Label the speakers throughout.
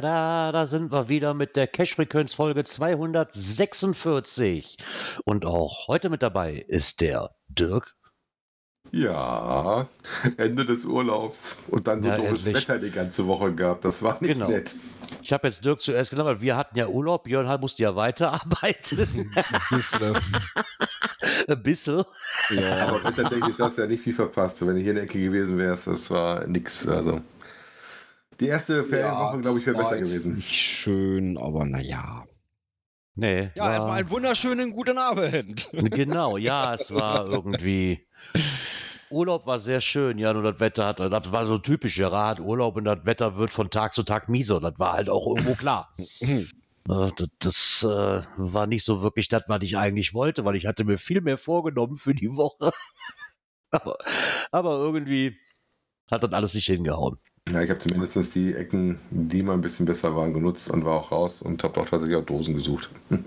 Speaker 1: Da, da, sind wir wieder mit der Cash-Frequenz-Folge 246. Und auch heute mit dabei ist der Dirk.
Speaker 2: Ja, Ende des Urlaubs und dann so
Speaker 1: Ja,
Speaker 2: doofes
Speaker 1: endlich.
Speaker 2: Wetter die ganze Woche gehabt. Das war nicht
Speaker 1: Genau.
Speaker 2: nett.
Speaker 1: Ich habe jetzt Dirk zuerst genannt, weil wir hatten ja Urlaub. Björn musste ja weiterarbeiten. Ein bisschen.
Speaker 3: Ja,
Speaker 2: Aber wettertechnisch hast du ja nicht viel verpasst. Wenn du hier in der Ecke gewesen wärst, das war nix. Also die erste Ferienwoche, glaube ich, wäre besser gewesen.
Speaker 3: Nicht schön, aber naja.
Speaker 1: Nee.
Speaker 3: Ja,
Speaker 1: war-
Speaker 3: erstmal einen wunderschönen guten Abend.
Speaker 1: Genau, ja, es war irgendwie. Urlaub war sehr schön, ja, nur das Wetter hat, das war so typisch, ja, hat Urlaub und das Wetter wird von Tag zu Tag mieser, das war halt auch irgendwo klar. Äh, Das, das äh, war nicht so wirklich das, was ich eigentlich wollte, weil ich hatte mir viel mehr vorgenommen für die Woche. aber, aber irgendwie hat das alles nicht hingehauen.
Speaker 2: Ja, ich habe zumindest die Ecken, die mal ein bisschen besser waren, genutzt und war auch raus und habe auch tatsächlich auch Dosen gesucht.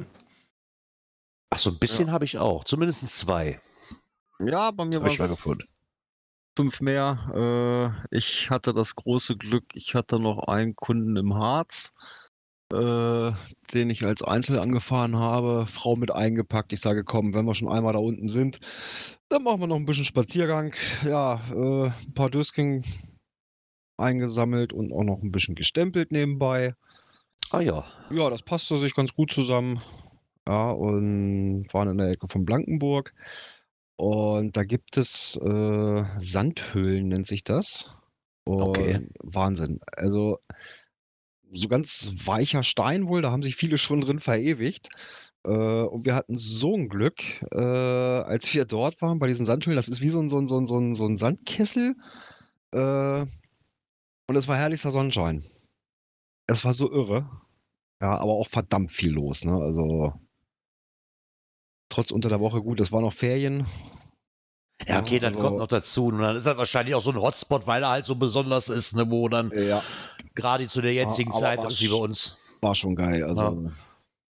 Speaker 1: Ach so, ein bisschen habe ich auch, zumindest zwei
Speaker 3: Ja, bei mir
Speaker 1: habe
Speaker 3: war
Speaker 1: ich mal
Speaker 3: es
Speaker 1: gefunden.
Speaker 3: fünf mehr. Äh, ich hatte das große Glück, ich hatte noch einen Kunden im Harz, äh, den ich als Einzel angefahren habe, Frau mit eingepackt. Ich sage, komm, wenn wir schon einmal da unten sind, dann machen wir noch ein bisschen Spaziergang. Ja, äh, ein paar Dösking eingesammelt und auch noch ein bisschen gestempelt nebenbei.
Speaker 1: Ah ja,
Speaker 3: Ja, das passte sich ganz gut zusammen. Ja, und waren in der Ecke von Blankenburg. Und da gibt es äh, Sandhöhlen, nennt sich das. Und
Speaker 1: Okay.
Speaker 3: Wahnsinn. Also so ganz weicher Stein wohl, da haben sich viele schon drin verewigt. Äh, und wir hatten so ein Glück, äh, als wir dort waren bei diesen Sandhöhlen. Das ist wie so ein, so ein, so ein, so ein, so ein Sandkessel. Äh, und es war herrlichster Sonnenschein. Es war so irre. Ja, aber auch verdammt viel los, ne? Also trotz unter der Woche gut, es war noch Ferien.
Speaker 1: ja, okay, das
Speaker 3: also-
Speaker 1: kommt noch dazu. Und dann ist das wahrscheinlich auch so ein Hotspot, weil er halt so besonders ist, ne, wo dann
Speaker 3: Ja,
Speaker 1: gerade zu der jetzigen
Speaker 3: aber
Speaker 1: Zeit ist wie bei uns.
Speaker 3: war schon geil. Also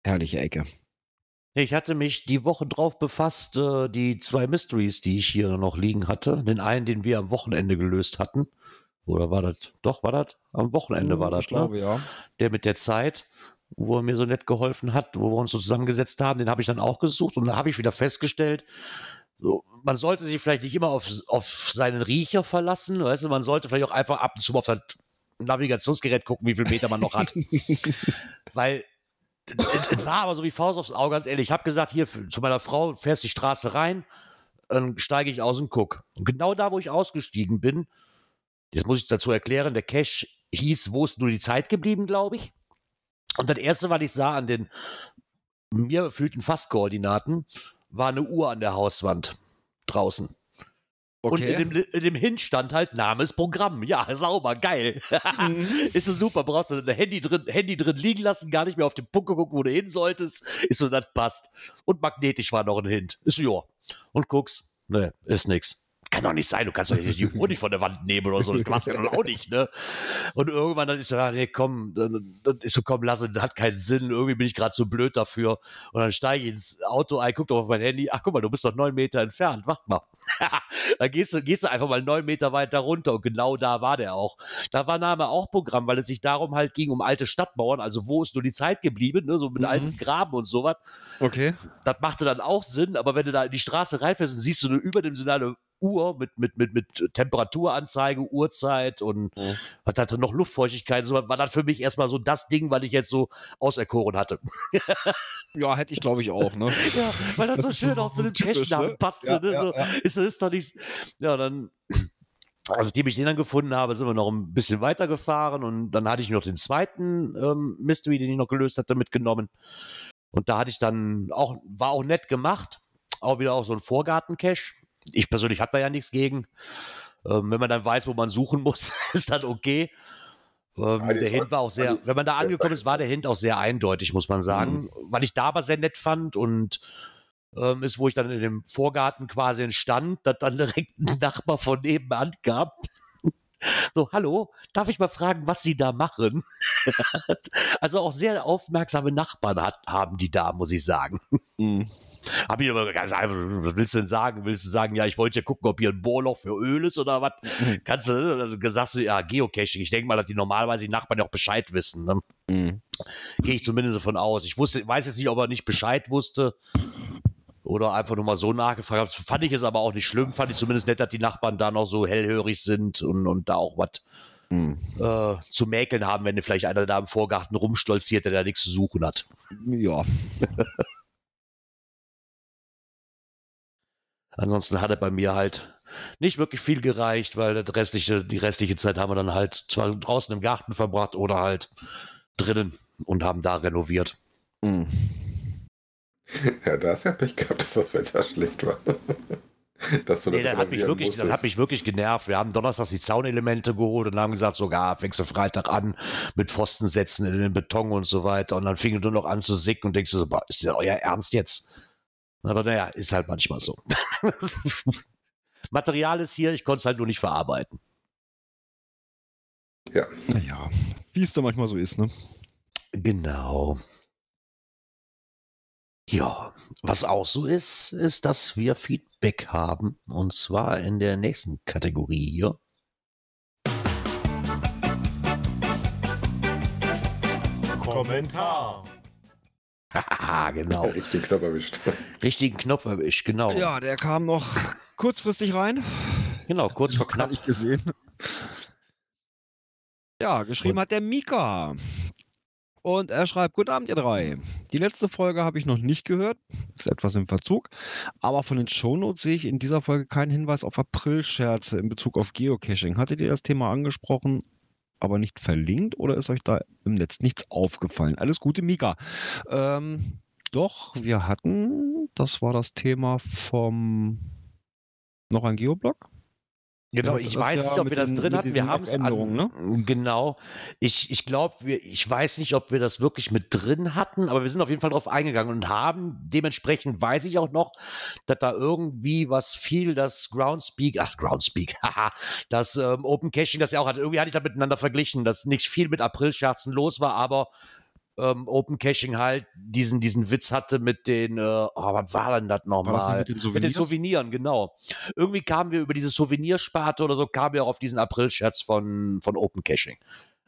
Speaker 3: herrliche Ecke.
Speaker 1: Ich hatte mich die Woche drauf befasst, äh, die zwei Mysteries, die ich hier noch liegen hatte. Den einen, den wir am Wochenende gelöst hatten. Oder war das? Doch, war das? Am Wochenende war das,
Speaker 3: ich glaube,
Speaker 1: ne?
Speaker 3: ja.
Speaker 1: Der mit der Zeit, wo er mir so nett geholfen hat, wo wir uns so zusammengesetzt haben, den habe ich dann auch gesucht und da habe ich wieder festgestellt, so, man sollte sich vielleicht nicht immer auf, auf seinen Riecher verlassen, weißt du, man sollte vielleicht auch einfach ab und zu auf das Navigationsgerät gucken, wie viel Meter man noch hat. Weil es es war aber so wie Faust aufs Auge, ganz ehrlich. Ich habe gesagt, hier zu meiner Frau fährst die Straße rein, dann steige ich aus und guck. Und genau da, wo ich ausgestiegen bin, jetzt muss ich dazu erklären, der Cache hieß, wo ist nur die Zeit geblieben, glaube ich. Und das erste, was ich sah an den mir gefühlten Fastkoordinaten, war eine Uhr an der Hauswand draußen. Und in dem, in dem Hin stand halt Name ist Programm. Ja, sauber, geil.
Speaker 3: Mhm.
Speaker 1: ist so super. Brauchst du ein Handy drin, Handy drin liegen lassen, gar nicht mehr auf den Punkt geguckt, wo du hin solltest. Ist so, das passt. Und magnetisch war noch ein Hint. Ist so, ja. Und guckst, ne, ist nix. Kann doch nicht sein, du kannst doch nicht die Uhr nicht von der Wand nehmen oder so. Das machst du ja auch nicht, ne? Und irgendwann dann ist so, ah, nee, komm, dann, dann ist so, komm, lass es, das hat keinen Sinn. Irgendwie bin ich gerade zu blöd dafür. Und dann steige ich ins Auto ein, guck doch auf mein Handy. Ach, guck mal, du bist doch neun Meter entfernt. Warte mal. dann gehst du, gehst du einfach mal neun Meter weiter runter und genau da war der auch. Da war Name auch Programm, weil es sich darum halt ging, um alte Stadtmauern, also wo ist nur die Zeit geblieben, ne, so mit
Speaker 3: Mhm.
Speaker 1: alten Graben und sowas.
Speaker 3: Okay.
Speaker 1: Das machte dann auch Sinn, aber wenn du da in die Straße reinfährst und siehst du eine überdimensionale Uhr mit, mit, mit, mit Temperaturanzeige, Uhrzeit und
Speaker 3: Mhm.
Speaker 1: was hatte noch Luftfeuchtigkeit so, war das für mich erstmal so das Ding, was ich jetzt so auserkoren hatte.
Speaker 3: Ja, hätte ich glaube ich auch, ne?
Speaker 1: Ja, weil das,
Speaker 3: Das
Speaker 1: so schön auch zu dem
Speaker 3: typisch,
Speaker 1: Cash-Namen
Speaker 3: ne?
Speaker 1: passte.
Speaker 3: Ja,
Speaker 1: ne?
Speaker 3: ja,
Speaker 1: so,
Speaker 3: ja.
Speaker 1: Ist, ist doch nicht. Ja, dann. Also, nachdem ich den dann gefunden habe, sind wir noch ein bisschen weitergefahren und dann hatte ich noch den zweiten ähm, Mystery, den ich noch gelöst hatte, mitgenommen. Und da hatte ich dann auch, war auch nett gemacht, auch wieder auch so ein Vorgarten-Cache. Ich persönlich habe da ja nichts gegen. Ähm, wenn man dann weiß, wo man suchen muss, ist das okay. Ähm, der Hint war auch sehr, wenn man da angekommen ist, war der Hint auch sehr eindeutig, muss man sagen.
Speaker 2: Mhm.
Speaker 1: Weil ich da aber sehr nett fand und ähm, ist, wo ich dann in dem Vorgarten quasi stand, dass dann direkt ein Nachbar von nebenan kam. So, hallo, darf ich mal fragen, was Sie da machen? also auch sehr aufmerksame Nachbarn hat, haben die da, muss ich sagen.
Speaker 3: Mhm.
Speaker 1: Hab ich aber ganz einfach, was willst du denn sagen? Willst du sagen, ja, ich wollte ja gucken, ob hier ein Bohrloch für Öl ist oder was? Kannst du, also sagst du, ja, Geocaching. Ich denke mal, dass die normalerweise die Nachbarn ja auch Bescheid wissen. Ne?
Speaker 3: Mhm.
Speaker 1: Gehe ich zumindest davon aus. Ich wusste, weiß jetzt nicht, ob er nicht Bescheid wusste oder einfach nur mal so nachgefragt hat. Fand ich es aber auch nicht schlimm. Fand ich zumindest nett, dass die Nachbarn da noch so hellhörig sind und, und da auch was
Speaker 3: Mhm.
Speaker 1: äh, zu mäkeln haben, wenn vielleicht einer da im Vorgarten rumstolziert, der da nichts zu suchen hat.
Speaker 3: Ja.
Speaker 1: Ansonsten hat er bei mir halt nicht wirklich viel gereicht, weil das restliche, die restliche Zeit haben wir dann halt zwar draußen im Garten verbracht oder halt drinnen und haben da renoviert.
Speaker 3: Mhm.
Speaker 2: Ja, da hast du ja Pech gehabt, dass das Wetter schlecht war. dass du
Speaker 1: Nee,
Speaker 2: das
Speaker 1: hat, mich wirklich, das hat
Speaker 2: musstest.
Speaker 1: mich wirklich genervt. Wir haben donnerstags die Zaunelemente geholt und haben gesagt, sogar fängst du Freitag an mit Pfostensätzen in den Beton und so weiter. Und dann fing du noch an zu sicken und denkst du so, ist das euer Ernst jetzt? Aber naja, ist halt manchmal so. Material ist hier, ich konnte es halt nur nicht verarbeiten.
Speaker 3: Naja, wie es da manchmal so ist, ne?
Speaker 1: Genau. Ja, was auch so ist, ist, dass wir Feedback haben. Und zwar in der nächsten Kategorie hier.
Speaker 4: Kommentar.
Speaker 1: Haha, genau.
Speaker 2: Ja, richtig Knopf erwischt.
Speaker 1: Richtigen Knopf erwischt, genau.
Speaker 3: Ja, der kam noch kurzfristig rein.
Speaker 1: Genau, kurz vor knapp.
Speaker 3: nicht gesehen. Ja, geschrieben
Speaker 1: Und-
Speaker 3: hat der Mika. Und er schreibt, guten Abend, ihr drei. Die letzte Folge habe ich noch nicht gehört, ist etwas im Verzug, aber von den Shownotes sehe ich in dieser Folge keinen Hinweis auf Aprilscherze in Bezug auf Geocaching. Hattet ihr das Thema angesprochen, aber nicht verlinkt oder ist euch da im Netz nichts aufgefallen? Alles Gute, Mika. Ähm, doch, wir hatten, das war das Thema vom noch ein Geoblog?
Speaker 1: Genau,
Speaker 3: Ja,
Speaker 1: ich weiß
Speaker 3: ja
Speaker 1: nicht, ob wir das drin hatten. Wir haben es
Speaker 3: ne?
Speaker 1: Genau. Ich, ich glaube, ich weiß nicht, ob wir das wirklich mit drin hatten, aber wir sind auf jeden Fall drauf eingegangen und haben dementsprechend weiß ich auch noch, dass da irgendwie was fiel, das Groundspeak, ach Groundspeak, haha, das ähm, Open Caching, das ja auch hat. Irgendwie hatte ich da miteinander verglichen, dass nicht viel mit Aprilscherzen los war, aber ähm, Open Caching halt diesen, diesen Witz hatte mit den, äh, oh, was war denn das nochmal?
Speaker 3: Mit den
Speaker 1: Mit den
Speaker 3: Souvenirs?
Speaker 1: Souveniren, genau. Irgendwie kamen wir über diese Souvenirsparte oder so, kamen wir auch auf diesen April-Scherz von, von Open Caching.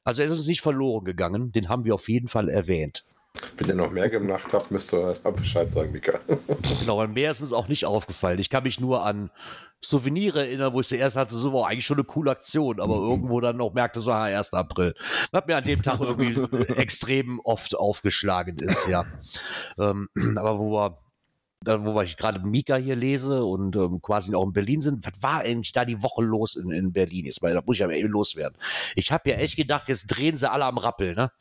Speaker 1: Also er ist uns nicht verloren gegangen, den haben wir auf jeden Fall erwähnt.
Speaker 2: Wenn ihr noch mehr gemacht habt, müsst ihr Bescheid sagen, Mika.
Speaker 1: Genau, weil mehr ist uns auch nicht aufgefallen. Ich kann mich nur an Souvenire erinnern, wo ich zuerst hatte, so war eigentlich schon eine coole Aktion, aber irgendwo dann noch merkte, so, ah, 1. April. Was mir an dem Tag irgendwie extrem oft aufgeschlagen ist, ja. Ähm, aber wo wir wo ich gerade Mika hier lese und ähm, quasi auch in Berlin sind, was war eigentlich da die Woche los in, in Berlin? Jetzt mal, da muss ich aber eben loswerden. Ich habe ja echt gedacht, jetzt drehen sie alle am Rappel, ne?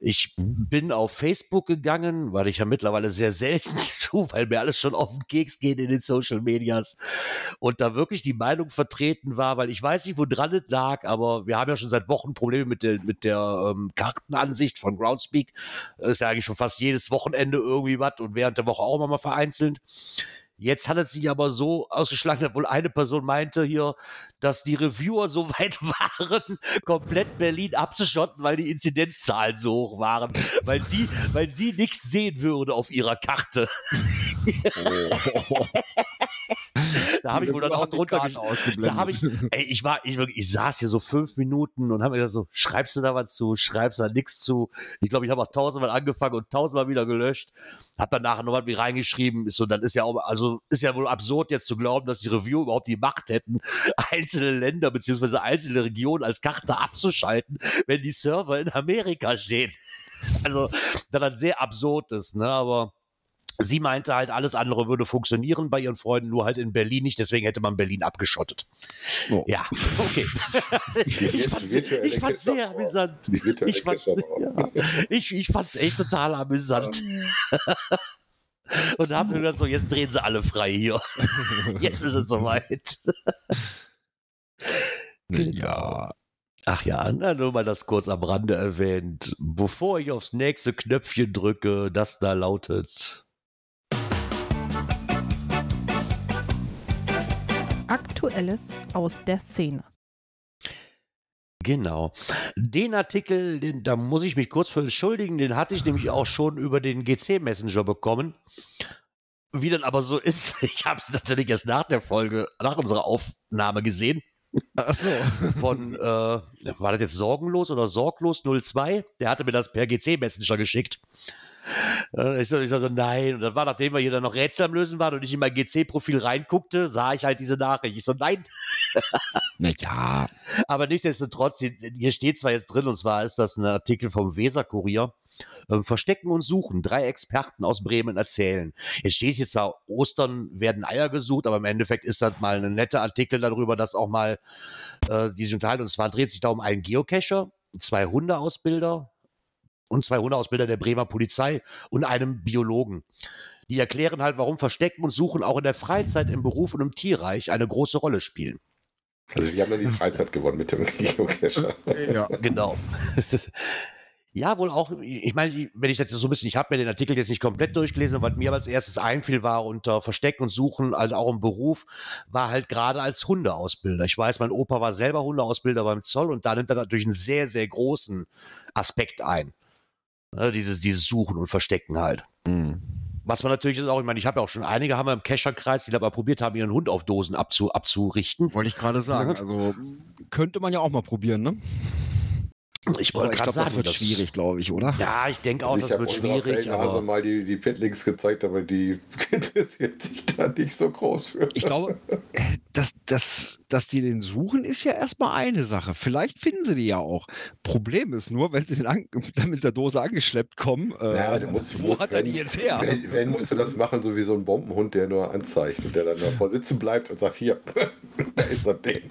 Speaker 1: Ich bin auf Facebook gegangen, weil ich ja mittlerweile sehr selten tue, weil mir alles schon auf den Keks geht in den Social Medias und da wirklich die Meinung vertreten war, weil ich weiß nicht, wo dran es lag, aber wir haben ja schon seit Wochen Probleme mit der, mit der ähm, Kartenansicht von Groundspeak. Das ist ja eigentlich schon fast jedes Wochenende irgendwie was und während der Woche auch immer mal vereinzelt. Jetzt hat es sich aber so ausgeschlagen, dass wohl eine Person meinte hier, dass die Reviewer so weit waren, komplett Berlin abzuschotten, weil die Inzidenzzahlen so hoch waren, weil sie, weil sie nichts sehen würde auf ihrer Karte. Da habe ich wohl dann auch drunter
Speaker 3: ausgeblendet.
Speaker 1: da habe ich, ey, ich war, ich, wirklich, ich saß hier so fünf Minuten und habe mir gesagt so, schreibst du da was zu, schreibst du da nichts zu. Ich glaube, ich habe auch tausendmal angefangen und tausendmal wieder gelöscht. Hab dann nachher noch was wie reingeschrieben. Ist so, dann ist ja auch, also ist ja wohl absurd jetzt zu glauben, dass die Review überhaupt die Macht hätten, einzelne Länder beziehungsweise einzelne Regionen als Karte abzuschalten, wenn die Server in Amerika stehen. Also, das dann sehr absurd ist, ne, aber Sie meinte halt, alles andere würde funktionieren bei ihren Freunden, nur halt in Berlin nicht. Deswegen hätte man Berlin abgeschottet.
Speaker 3: Oh.
Speaker 1: Ja, okay. ich fand's, ich fand's sehr amüsant. Ich fand's, ja, ich, ich fand's echt total amüsant. Und da haben wir gedacht, so, jetzt drehen sie alle frei hier. Jetzt ist es soweit.
Speaker 3: Ja.
Speaker 1: Ach ja, na, nur mal das kurz am Rande erwähnt. Bevor ich aufs nächste Knöpfchen drücke, das da lautet.
Speaker 5: Aktuelles aus der Szene.
Speaker 1: Genau. Den Artikel, den, da muss ich mich kurz für entschuldigen, den hatte ich nämlich auch schon über den GC Messenger bekommen. Wie dann aber so ist, ich habe es natürlich erst nach der Folge, nach unserer Aufnahme gesehen.
Speaker 3: Ach so.
Speaker 1: Von, äh, war das jetzt Sorgenlos oder Sorglos 02? Der hatte mir das per GC Messenger geschickt. Äh, Ich so, ich so, nein. Und das war, nachdem wir hier dann noch Rätsel am Lösen waren und ich in mein GC-Profil reinguckte, sah ich halt diese Nachricht. Ich so, nein.
Speaker 3: Naja,
Speaker 1: Aber nichtsdestotrotz, hier- hier steht zwar jetzt drin, und zwar ist das ein Artikel vom Weser-Kurier. Ähm, Verstecken und Suchen. Drei Experten aus Bremen erzählen. Jetzt steht hier zwar, Ostern werden Eier gesucht, aber im Endeffekt ist das mal ein netter Artikel darüber, dass auch mal äh, die sich unterhalten. Und zwar dreht sich da um einen Geocacher, zwei Hundeausbilder und zwei Hundeausbilder der Bremer Polizei und einem Biologen. Die erklären halt, warum Verstecken und Suchen auch in der Freizeit, im Beruf und im Tierreich eine große Rolle spielen.
Speaker 2: Also wir haben dann die Freizeit gewonnen mit dem Geocacher.
Speaker 3: ja.
Speaker 1: Genau. Ja, wohl auch, ich meine, wenn ich das jetzt so ein bisschen, ich habe mir den Artikel jetzt nicht komplett durchgelesen, was mir als erstes einfiel, war unter Verstecken und Suchen, also auch im Beruf, war halt gerade als Hundeausbilder. Ich weiß, mein Opa war selber Hundeausbilder beim Zoll und da nimmt er natürlich einen sehr, sehr großen Aspekt ein. Ne, dieses, dieses Suchen und Verstecken halt.
Speaker 3: Hm.
Speaker 1: Was man natürlich ist auch, ich meine, ich habe ja auch schon einige haben wir im Kescherkreis, die da mal probiert haben, ihren Hund auf Dosen abzu, abzurichten.
Speaker 3: Wollte ich gerade sagen. Also könnte man ja auch mal probieren, ne?
Speaker 1: Ich wollte
Speaker 3: ich
Speaker 1: gerade
Speaker 3: glaube,
Speaker 1: sagen,
Speaker 3: das wird schwierig, glaube ich, oder?
Speaker 1: Ja, ich denke auch,
Speaker 2: ich
Speaker 1: das
Speaker 2: habe
Speaker 1: wird schwierig,
Speaker 2: Feldnase
Speaker 1: aber
Speaker 2: mal die, die Pitlinks gezeigt, aber die interessiert sich da nicht so groß für.
Speaker 3: Ich glaube, dass, dass, dass die den suchen, ist ja erstmal eine Sache. Vielleicht finden sie die ja auch. Problem ist nur, wenn sie dann mit der Dose angeschleppt kommen, äh,
Speaker 2: Ja, du musst-
Speaker 3: wo
Speaker 2: musst,
Speaker 3: hat er
Speaker 2: wenn-
Speaker 3: die jetzt her?
Speaker 2: Wenn, wenn musst du das machen, so wie so ein Bombenhund, der nur anzeigt und der dann davor sitzen bleibt und sagt, hier, da ist das Ding.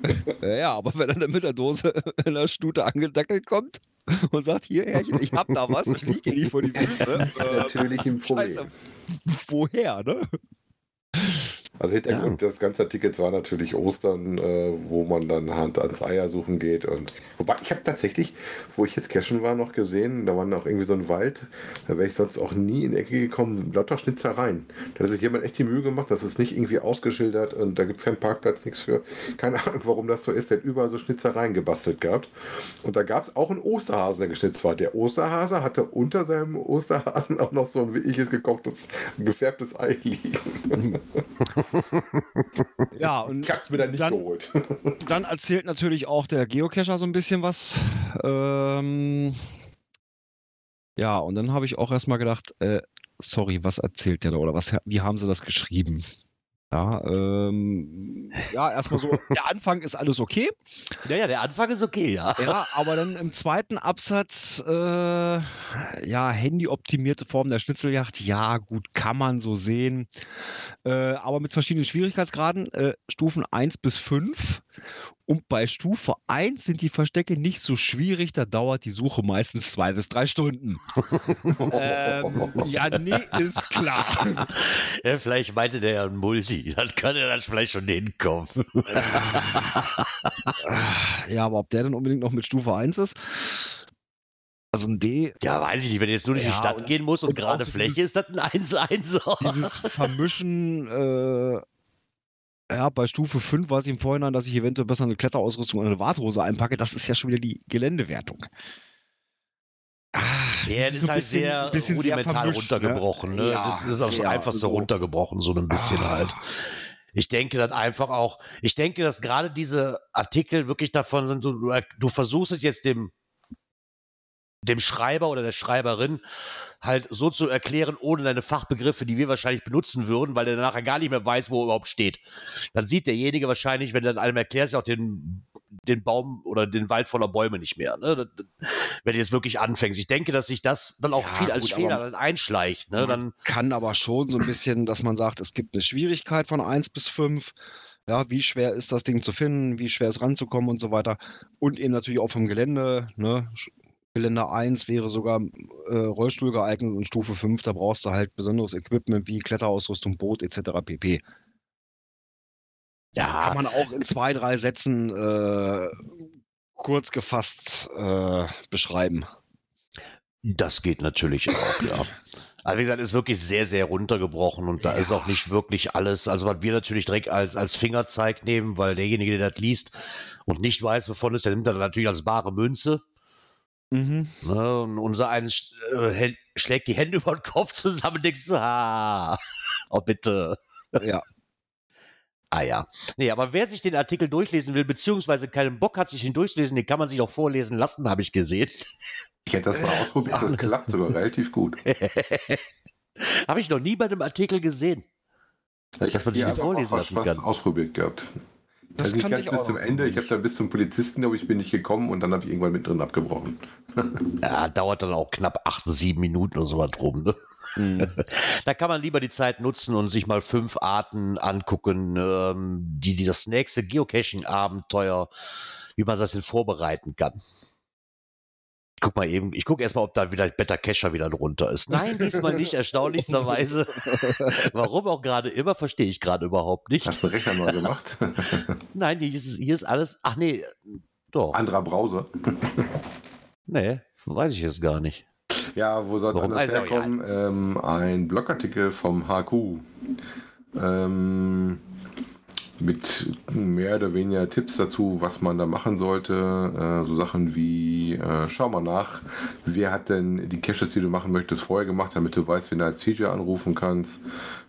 Speaker 3: Ja, ja, aber wenn er dann mit der Dose in der Stute angedackelt kommt und sagt, hier, Herrchen, ich hab da was, ich liege nicht vor die Füße.
Speaker 2: Das ist natürlich ein Problem.
Speaker 3: Scheiße. woher, ne?
Speaker 2: Also Hintergrund des ganzen Artikels war natürlich Ostern, äh, wo man dann halt ans Eiersuchen geht. Und wobei ich habe tatsächlich, wo ich jetzt cashen war, noch gesehen, da war noch irgendwie so ein Wald, da wäre ich sonst auch nie in die Ecke gekommen, lauter Schnitzereien. Da hat sich jemand echt die Mühe gemacht, das ist nicht irgendwie ausgeschildert und da gibt es keinen Parkplatz, nichts für. Keine Ahnung, warum das so ist. Der hat überall so Schnitzereien gebastelt gehabt. Und da gab es auch einen Osterhasen, der geschnitzt war. Der Osterhase hatte unter seinem Osterhasen auch noch so ein wirkliches gekochtes, gefärbtes Ei liegen.
Speaker 3: Ja, und
Speaker 2: Ich hab's mir dann nicht
Speaker 3: Dann-
Speaker 2: geholt.
Speaker 3: dann erzählt natürlich auch der Geocacher so ein bisschen was. Ähm, ja, und dann habe ich auch erstmal gedacht, äh, sorry, was erzählt der da oder was, wie haben sie das geschrieben? Ja, ähm, ja, erstmal so, der Anfang ist alles okay.
Speaker 1: Ja, ja, der Anfang ist okay, ja.
Speaker 3: Ja, aber dann im zweiten Absatz, äh, ja, handyoptimierte Form der Schnitzeljagd, ja, gut, kann man so sehen. Äh, aber mit verschiedenen Schwierigkeitsgraden, äh, Stufen 1 bis 5. Und bei Stufe 1 sind die Verstecke nicht so schwierig, da dauert die Suche meistens zwei bis drei Stunden. ähm, ja, nee, ist klar.
Speaker 1: ja. Vielleicht meinte der ja ein Multi. Dann kann er dann vielleicht schon hinkommen.
Speaker 3: ja, aber ob der dann unbedingt noch mit Stufe 1 ist? Also ein D,
Speaker 1: Ja, weiß ich nicht. Wenn du jetzt nur durch die
Speaker 3: Ja,
Speaker 1: Stadt
Speaker 3: und-
Speaker 1: gehen musst und,
Speaker 3: und
Speaker 1: gerade Fläche
Speaker 3: dieses-
Speaker 1: ist das ein 1-1.
Speaker 3: dieses Vermischen, äh, ja, bei Stufe 5 weiß ich im Vorhinein, dass ich eventuell besser eine Kletterausrüstung und eine Warthose einpacke. Das ist ja schon wieder die Geländewertung. Ah,
Speaker 1: Ja, das ist
Speaker 3: so
Speaker 1: halt
Speaker 3: bisschen-
Speaker 1: sehr
Speaker 3: bisschen sehr
Speaker 1: rudimental
Speaker 3: vermischt, ne?
Speaker 1: runtergebrochen. Ne?
Speaker 3: Ja,
Speaker 1: das ist aufs
Speaker 3: sehr,
Speaker 1: Einfachste
Speaker 3: also-
Speaker 1: runtergebrochen, so ein bisschen
Speaker 3: Ah.
Speaker 1: halt. Ich denke dann einfach auch, ich denke, dass gerade diese Artikel wirklich davon sind, du, du- du versuchst es jetzt dem, dem Schreiber oder der Schreiberin halt so zu erklären, ohne deine Fachbegriffe, die wir wahrscheinlich benutzen würden, weil der nachher gar nicht mehr weiß, wo er überhaupt steht. Dann sieht derjenige wahrscheinlich, wenn du das einem erklärst, ja auch den, den Baum oder den Wald voller Bäume nicht mehr. Ne? Das- Wenn du jetzt wirklich anfängst. Ich denke, dass sich das dann auch
Speaker 3: Ja,
Speaker 1: viel als
Speaker 3: gut,
Speaker 1: Fehler einschleicht. Ne?
Speaker 3: Man
Speaker 1: Dann,
Speaker 3: kann aber schon so ein bisschen, dass man sagt, es gibt eine Schwierigkeit von 1 bis 5. Ja, wie schwer ist das Ding zu finden, wie schwer ist ranzukommen und so weiter. Und eben natürlich auch vom Gelände. Ne? Sch- Gelände 1 wäre sogar äh, Rollstuhl geeignet und Stufe 5, da brauchst du halt besonderes Equipment wie Kletterausrüstung, Boot etc. pp.
Speaker 1: ja,
Speaker 3: Kann man auch in zwei, drei Sätzen äh, kurz gefasst äh, beschreiben.
Speaker 1: Das geht natürlich auch, ja. Aber wie gesagt, ist wirklich sehr, sehr runtergebrochen und da ja. ist auch nicht wirklich alles. Also, was wir natürlich direkt als, als Fingerzeig nehmen, weil derjenige, der das liest und nicht weiß, wovon es, der nimmt das natürlich als bare Münze. Mhm. Ne, und unser eines äh, schlägt die Hände über den Kopf zusammen und denkt so, ah, oh bitte.
Speaker 3: Ja.
Speaker 1: Ah ja. Nee, aber wer sich den Artikel durchlesen will, beziehungsweise keinen Bock hat, sich ihn durchlesen, den kann man sich auch vorlesen lassen, habe ich gesehen.
Speaker 2: Ich hätte das mal ausprobiert, das klappt sogar relativ gut.
Speaker 1: habe ich noch nie bei einem Artikel gesehen.
Speaker 2: Ja, ich habe das vorlesen was, lassen was kann. ausprobiert gehabt. Das also kann ich bis zum Ende. Ich habe dann bis zum Polizisten, aber ich bin nicht gekommen und dann habe ich irgendwann mit drin abgebrochen.
Speaker 1: ja, dauert dann auch knapp acht, sieben Minuten oder so was drum, ne? Mhm. da kann man lieber die Zeit nutzen und sich mal fünf Arten angucken, ähm, die, die das nächste Geocaching-Abenteuer, wie man das denn vorbereiten kann. Ich guck mal eben, ich gucke erstmal, ob da wieder Better Cacher wieder drunter ist. Nein, diesmal nicht, erstaunlichsterweise. Warum auch gerade immer, verstehe ich gerade überhaupt nicht.
Speaker 2: Hast du Rechner neu gemacht?
Speaker 1: Nein, hier ist, hier ist alles. Ach nee, doch.
Speaker 2: Anderer Browser.
Speaker 1: nee, weiß ich jetzt gar nicht.
Speaker 2: Ja, wo soll das herkommen? Ähm, ein Blogartikel vom HQ. Ähm, mit mehr oder weniger Tipps dazu, was man da machen sollte. Äh, so Sachen wie, äh, schau mal nach, wer hat denn die Caches, die du machen möchtest, vorher gemacht, damit du weißt, wen du als CJ anrufen kannst.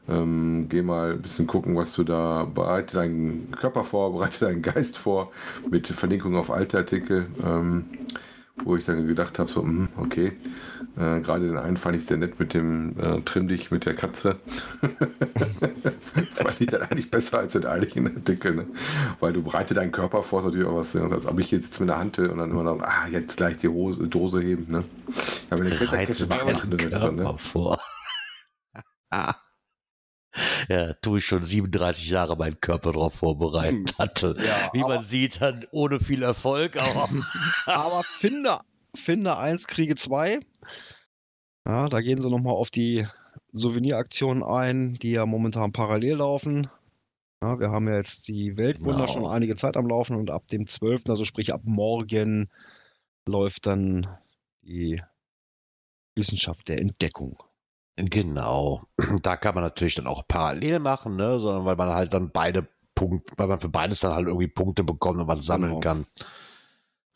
Speaker 2: Ähm, geh mal ein bisschen gucken, was du da, bereite deinen Körper vor, bereite deinen Geist vor, mit Verlinkung auf alte Artikel. Ähm, wo ich dann gedacht habe, so, mh, okay, äh, gerade den einen fand ich sehr nett mit dem äh, Trimm dich mit der Katze. fand ich dann eigentlich besser als den eigentlichen Artikel, ne? weil du breite deinen Körper vor, ist natürlich auch was, ne? als ob ich jetzt mit der Hand und dann immer noch, ah, jetzt gleich die Hose, Dose heben. Ne?
Speaker 1: Ja, wenn der Kette Körper ne? vor. ah ja, tue ich schon 37 Jahre meinen Körper darauf vorbereitet hm. hatte. Ja, Wie man sieht, dann ohne viel Erfolg, aber.
Speaker 3: aber finde, finde eins, kriege zwei. Ja, da gehen sie nochmal auf die Souveniraktionen ein, die ja momentan parallel laufen. Ja, wir haben ja jetzt die Weltwunder genau. schon einige Zeit am Laufen und ab dem 12., also sprich ab morgen, läuft dann die Wissenschaft der Entdeckung.
Speaker 1: Genau. Da kann man natürlich dann auch parallel machen, ne? sondern weil man halt dann beide Punkte, weil man für beides dann halt irgendwie Punkte bekommt und was sammeln genau. kann.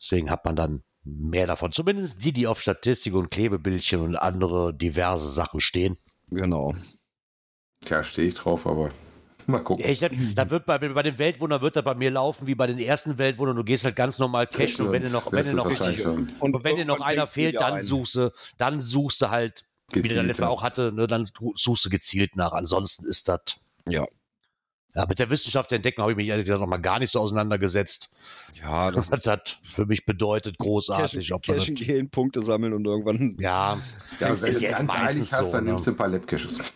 Speaker 1: Deswegen hat man dann mehr davon. Zumindest die, die auf Statistik und Klebebildchen und andere diverse Sachen stehen.
Speaker 3: Genau.
Speaker 2: Tja, stehe ich drauf, aber mal gucken.
Speaker 1: Ich, da wird bei, bei den Weltwundern wird er bei mir laufen wie bei den ersten Weltwundern. Du gehst halt ganz normal cashen und wenn dir noch, wenn dir noch, und, und wenn dir noch einer fehlt, dann suchst du, dann suchst du halt Gezielt, wie der letzte Mal auch hatte, ne, dann suchst du gezielt nach. Ansonsten ist das.
Speaker 3: Ja.
Speaker 1: Ja, mit der Wissenschaft der Entdeckung habe ich mich ehrlich gesagt noch mal gar nicht so auseinandergesetzt.
Speaker 3: Ja, das
Speaker 1: was das für mich bedeutet, großartig.
Speaker 3: Cashen, gehen, Punkte sammeln und irgendwann.
Speaker 1: Ja,
Speaker 2: ja wenn du es ganz eilig hast, so, dann ne? nimmst du ein paar Lab-Caches.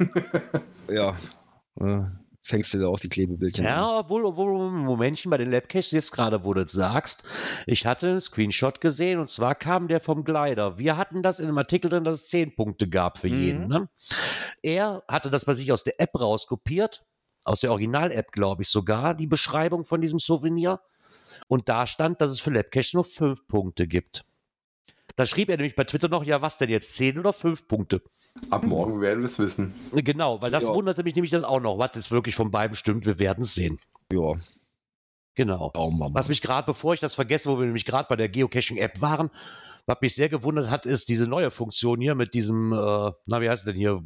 Speaker 3: ja fängst du da auch die Klebebildchen
Speaker 1: Ja, an. obwohl, obwohl, Momentchen, bei den Labcaches jetzt gerade, wo du das sagst, ich hatte einen Screenshot gesehen und zwar kam der vom Glider. Wir hatten das in einem Artikel drin, dass es zehn Punkte gab für mhm. jeden. Ne? Er hatte das bei sich aus der App rauskopiert, aus der Original-App, glaube ich sogar, die Beschreibung von diesem Souvenir. Und da stand, dass es für Labcaches nur fünf Punkte gibt. Da schrieb er nämlich bei Twitter noch, ja, was denn jetzt? Zehn oder fünf Punkte?
Speaker 2: Ab morgen werden wir es wissen.
Speaker 1: Genau, weil das ja. wunderte mich nämlich dann auch noch, was jetzt wirklich von beiden stimmt. Wir werden es sehen.
Speaker 3: Ja.
Speaker 1: Genau. Was mich gerade, bevor ich das vergesse, wo wir nämlich gerade bei der Geocaching-App waren, was mich sehr gewundert hat, ist diese neue Funktion hier mit diesem, äh, na, wie heißt es denn hier?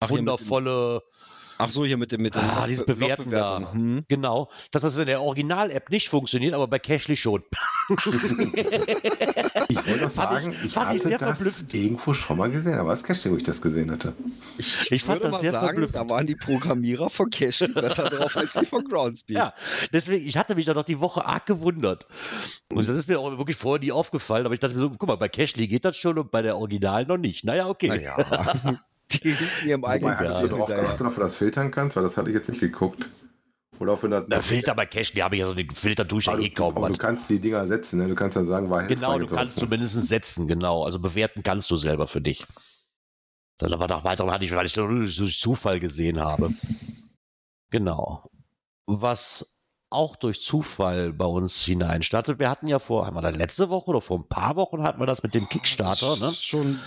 Speaker 1: Ach, wundervolle. Hier
Speaker 3: Ach so, hier mit dem mit dem
Speaker 1: ah, dieses Bewerten da. Hm. Genau, dass das in der Original-App nicht funktioniert, aber bei Cashly schon.
Speaker 2: ich wollte noch fragen, ich, ich hatte ich das verblüffend. irgendwo schon mal gesehen, aber es Cashly, wo ich das gesehen hatte.
Speaker 3: Ich, ich fand das mal sehr sagen, da waren die Programmierer von Cashly besser drauf als die von Groundspeed.
Speaker 1: Ja, deswegen, ich hatte mich da doch die Woche arg gewundert. Und das ist mir auch wirklich vorher nie aufgefallen, aber ich dachte mir so, guck mal, bei Cashly geht das schon und bei der Original noch nicht. Naja, okay.
Speaker 3: Naja. die hinten ihrem eigenen
Speaker 2: Wobei, Hast du drauf geachtet, ob du das filtern kannst? Weil das hatte ich jetzt nicht geguckt.
Speaker 1: Oder auf der, Na, Filter bei Cache, die habe ich ja so den Filter ich ja eh kaum.
Speaker 2: Aber du kannst die Dinger setzen, ne? Du kannst dann sagen, war
Speaker 1: Genau, du kannst zumindest setzen, genau. Also bewerten kannst du selber für dich. Dann aber nach weiterem hatte ich, weil ich das durch Zufall gesehen habe. Genau. Was auch durch Zufall bei uns hinein startet. Wir hatten ja vor, haben wir das letzte Woche oder vor ein paar Wochen hatten wir das mit dem Kickstarter, ne?
Speaker 3: Schon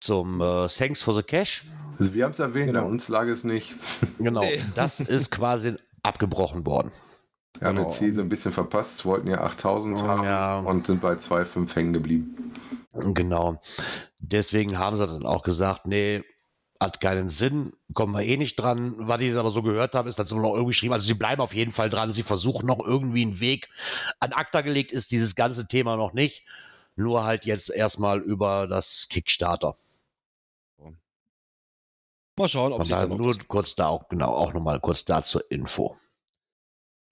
Speaker 1: Zum äh, Thanks for the Cash.
Speaker 2: Also wir haben es erwähnt,
Speaker 3: Genau.
Speaker 2: an uns lag es nicht.
Speaker 1: Genau. Das ist quasi abgebrochen worden.
Speaker 2: Wir haben
Speaker 3: Genau.
Speaker 2: Ziel so ein bisschen verpasst, wollten ja 8000 haben
Speaker 1: Ja.
Speaker 2: und sind bei 2,5 hängen geblieben.
Speaker 1: Genau. Deswegen haben sie dann auch gesagt, nee, hat keinen Sinn, kommen wir eh nicht dran. Was ich jetzt aber so gehört habe, ist, dass sie noch irgendwie geschrieben, also sie bleiben auf jeden Fall dran, sie versuchen noch irgendwie einen Weg. An ACTA gelegt ist dieses ganze Thema noch nicht, nur halt jetzt erstmal über das Kickstarter.
Speaker 3: Mal schauen, ob
Speaker 1: Von
Speaker 3: sich da noch
Speaker 1: nur
Speaker 3: was-
Speaker 1: kurz da auch, genau, auch nochmal kurz da zur Info.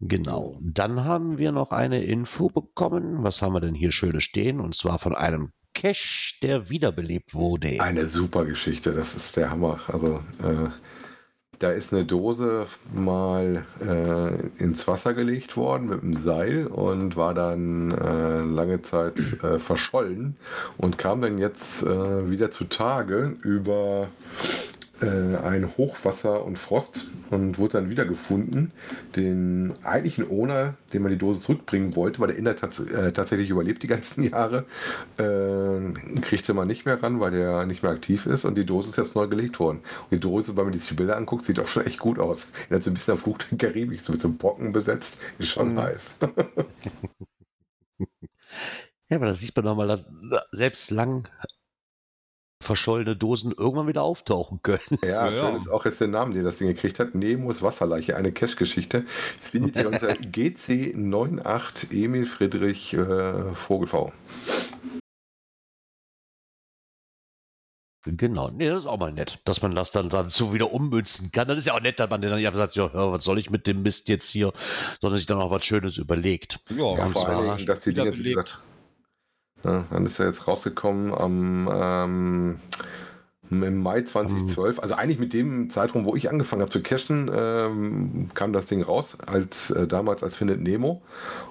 Speaker 1: Genau. Dann haben wir noch eine Info bekommen. Was haben wir denn hier Schönes stehen? Und zwar von einem Cache, der wiederbelebt wurde.
Speaker 2: Eine super Geschichte, das ist der Hammer. Also äh, da ist eine Dose mal äh, ins Wasser gelegt worden mit einem Seil und war dann äh, lange Zeit äh, verschollen und kam dann jetzt äh, wieder zutage über ein Hochwasser und Frost und wurde dann wieder gefunden. Den eigentlichen Owner, dem man die Dose zurückbringen wollte, weil der Inhalt tats äh, tatsächlich überlebt die ganzen Jahre, äh, kriegte man nicht mehr ran, weil der nicht mehr aktiv ist und die Dose ist jetzt neu gelegt worden. Und die Dose, wenn man sich die Bilder anguckt, sieht auch schon echt gut aus. Die hat so ein bisschen am Flug der Karibik, so mit so einem Brocken besetzt, ist schon
Speaker 3: Mhm.
Speaker 2: nice.
Speaker 1: Ja, aber da sieht man nochmal, dass selbst lang verschollene Dosen irgendwann wieder auftauchen können.
Speaker 2: Ja,
Speaker 3: Ja,
Speaker 2: ist auch jetzt der Name, den das Ding gekriegt hat. Nemos Wasserleiche, eine Cache-Geschichte. Das findet ihr unter GC98 Emil Friedrich äh, Vogelv.
Speaker 1: Genau, nee, das ist auch mal nett, dass man das dann, dann so wieder ummünzen kann. Das ist ja auch nett, dass man dann nicht einfach sagt, ja, was soll ich mit dem Mist jetzt hier, sondern sich dann auch was Schönes überlegt.
Speaker 3: Ja,
Speaker 2: Ja, vor Dingen, dass die Dinge. Ja, dann ist er jetzt rausgekommen am ähm, im Mai 2012. Also eigentlich mit dem Zeitraum, wo ich angefangen habe zu cashen, ähm, kam das Ding raus, als äh, damals als Findet Nemo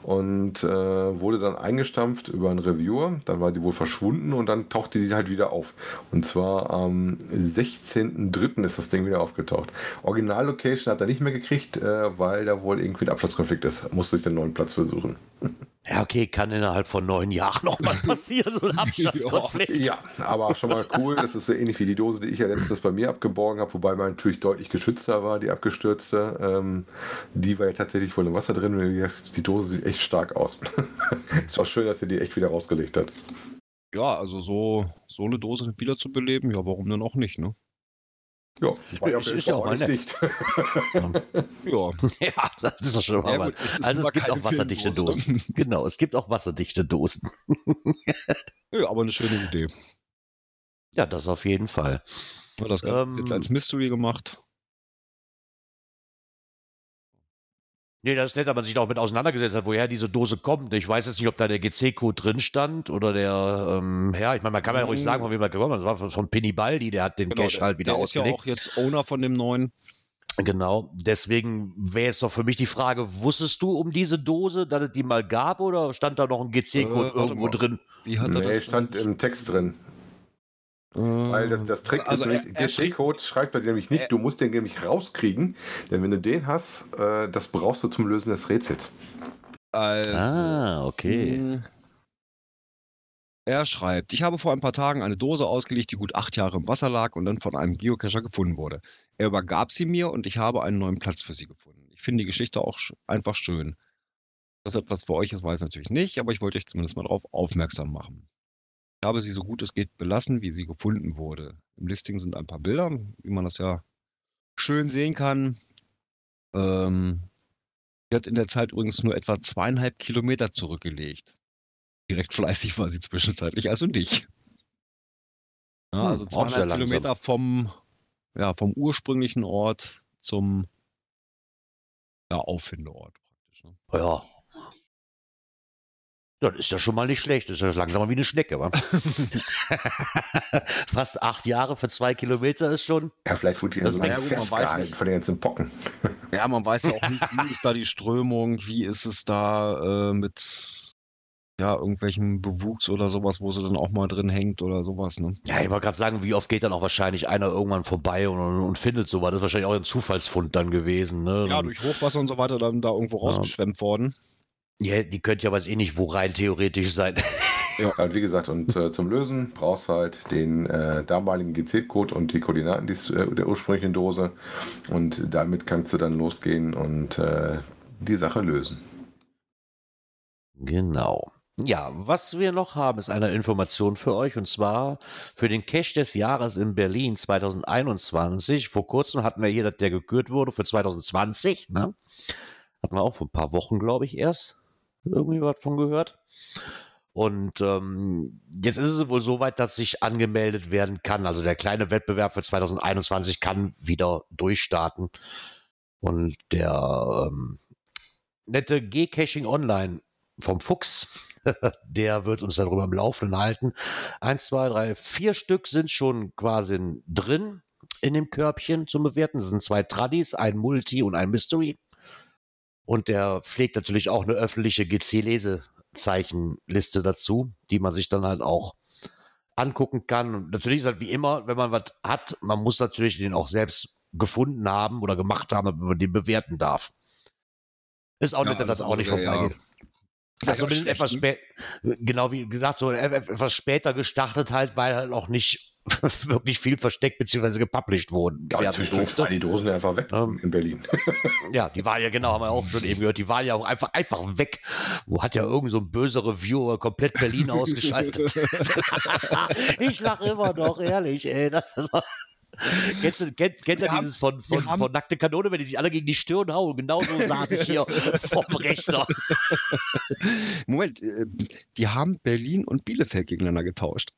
Speaker 2: und äh, wurde dann eingestampft über einen Reviewer. Dann war die wohl verschwunden und dann tauchte die halt wieder auf. Und zwar am 16.03. ist das Ding wieder aufgetaucht. Original-Location hat er nicht mehr gekriegt, äh, weil da wohl irgendwie ein Absturzkonflikt ist. Musste ich den neuen Platz versuchen.
Speaker 1: Ja, okay, kann innerhalb von neun Jahren noch mal passieren, so ein Abstandskonflikt.
Speaker 2: Ja, aber schon mal cool. Das ist so ähnlich wie die Dose, die ich ja letztens bei mir abgeborgen habe, wobei man natürlich deutlich geschützter war, die abgestürzte. Ähm, die war ja tatsächlich voll im Wasser drin. und Die, die Dose sieht echt stark aus. ist auch schön, dass sie die echt wieder rausgelegt hat.
Speaker 3: Ja, also so, so eine Dose wieder zu beleben, ja, warum denn auch nicht, ne?
Speaker 2: Ja, ja
Speaker 1: Ist- ist ja auch mal
Speaker 2: dicht.
Speaker 3: Ja,
Speaker 1: Ja, das ist doch schon mal.
Speaker 3: ja gut, es
Speaker 1: also es gibt auch wasserdichte. Dosen. Genau, es gibt auch wasserdichte Dosen.
Speaker 3: ja, aber eine schöne Idee.
Speaker 1: Ja, das auf jeden Fall.
Speaker 3: Ja, das ist jetzt
Speaker 1: Ähm,
Speaker 3: als Mystery gemacht.
Speaker 1: Nee, das ist nett, dass man sich da auch mit auseinandergesetzt hat, woher diese Dose kommt. Ich weiß jetzt nicht, ob da der GC-Code drin stand oder der, ähm, ja, ich meine, man kann ja ruhig sagen, von wem er gekommen ist. Das war von, von Penny Baldi, der hat den Cash halt wieder
Speaker 3: Genau, der ist ja
Speaker 1: ausgelegt.
Speaker 3: auch jetzt Owner von dem neuen.
Speaker 1: Genau, deswegen wäre jetzt doch für mich die Frage, wusstest du um diese Dose, dass es die mal gab oder stand da noch ein GC-Code
Speaker 3: Äh,
Speaker 1: irgendwo
Speaker 3: mal.
Speaker 1: drin?
Speaker 3: Wie hat
Speaker 2: Nee,
Speaker 3: das?
Speaker 2: stand im Text drin. Weil das, das Trick
Speaker 3: also
Speaker 2: ist nämlich,
Speaker 3: er schrieb,
Speaker 2: GC-Code schreibt bei dir nämlich nicht,
Speaker 3: er-
Speaker 2: du musst den nämlich rauskriegen, denn wenn du den hast, äh, das brauchst du zum Lösen des Rätsels.
Speaker 3: also,
Speaker 1: ah, okay.
Speaker 3: Hm. Er schreibt, ich habe vor ein paar Tagen eine Dose ausgelegt, die gut acht Jahre im Wasser lag und dann von einem Geocacher gefunden wurde. Er übergab sie mir und ich habe einen neuen Platz für sie gefunden. Ich finde die Geschichte auch sch- einfach schön. Das etwas für euch ist, weiß ich natürlich nicht, aber ich wollte euch zumindest mal darauf aufmerksam machen. Ich habe sie so gut es geht belassen, wie sie gefunden wurde. Im Listing sind ein paar Bilder, wie man das ja schön sehen kann. Ähm, sie hat in der Zeit übrigens nur etwa zweieinhalb Kilometer zurückgelegt. Direkt fleißig war sie zwischenzeitlich, also nicht. Ja,
Speaker 1: Hm,
Speaker 3: also zweieinhalb. Kilometer vom, ja, vom ursprünglichen Ort zum ja, Auffindeort praktisch. Ne?
Speaker 1: Ja. Das ist ja schon mal nicht schlecht. Das ist ja langsamer wie eine Schnecke, wa? Fast acht Jahre für zwei Kilometer ist schon.
Speaker 2: Ja, vielleicht wurde die
Speaker 1: Das-
Speaker 2: so lange
Speaker 3: ja, gut, man weiß
Speaker 2: festgehalten
Speaker 3: nicht.
Speaker 2: von den ganzen Pocken.
Speaker 3: Ja, man weiß ja auch nicht, wie ist da die Strömung, wie ist es da äh, mit ja, irgendwelchen Bewuchs oder sowas, wo sie dann auch mal drin hängt oder sowas. Ne?
Speaker 1: Ja, ich wollte gerade sagen, wie oft geht dann auch wahrscheinlich einer irgendwann vorbei und, und findet sowas. Das ist wahrscheinlich auch ein Zufallsfund dann gewesen. Ne?
Speaker 3: Ja, durch Hochwasser und so weiter dann da irgendwo rausgeschwemmt worden.
Speaker 1: Ja, die könnte ja weiß eh nicht, wo rein theoretisch sein.
Speaker 2: Ja, und wie gesagt, und äh, zum Lösen brauchst du halt den äh, damaligen GC-Code und die Koordinaten dies, äh, der ursprünglichen Dose. Und damit kannst du dann losgehen und äh, die Sache lösen.
Speaker 1: Genau. Ja, was wir noch haben, ist eine Information für euch und zwar für den Cash des Jahres in Berlin 2021. Vor kurzem hatten wir hier, der gekürt wurde für 2020. Ne? Hatten wir auch vor ein paar Wochen, glaube ich, erst irgendwie was von gehört. Und ähm, jetzt ist es wohl so weit, dass sich angemeldet werden kann. Also der kleine Wettbewerb für 2021 kann wieder durchstarten. Und der ähm, nette G-Caching Online vom Fuchs, der wird uns darüber im Laufenden halten. Eins, zwei, drei, vier Stück sind schon quasi drin in dem Körbchen zum Bewerten. Das sind zwei Tradis, ein Multi und ein Mystery. Und der pflegt natürlich auch eine öffentliche GC-Lese Zeichenliste dazu, die man sich dann halt auch angucken kann. Und natürlich ist halt wie immer, wenn man was hat, man muss natürlich den auch selbst gefunden haben oder gemacht haben, damit man den bewerten darf. Ist auch ja, nett, dass das auch nicht vorbeigeht. Ja. Also ja, etwas spät, genau wie gesagt, so etwas später gestartet halt, weil halt auch nicht wirklich viel versteckt bzw. gepublished wurden.
Speaker 2: Ja, zwischendurch waren die Dosen einfach weg ähm, in Berlin.
Speaker 1: ja, die waren ja genau, haben wir auch schon eben gehört, die waren ja auch einfach, einfach weg. Wo hat ja irgend so ein böser Reviewer komplett Berlin ausgeschaltet. ich lache immer noch, ehrlich, ey. Kennst du, kennt, kennt ihr dieses von, von, haben, von nackte Kanone, wenn die sich alle gegen die Stirn hauen? Genauso saß ich hier vom Rechner.
Speaker 3: Moment, äh, die haben Berlin und Bielefeld gegeneinander getauscht.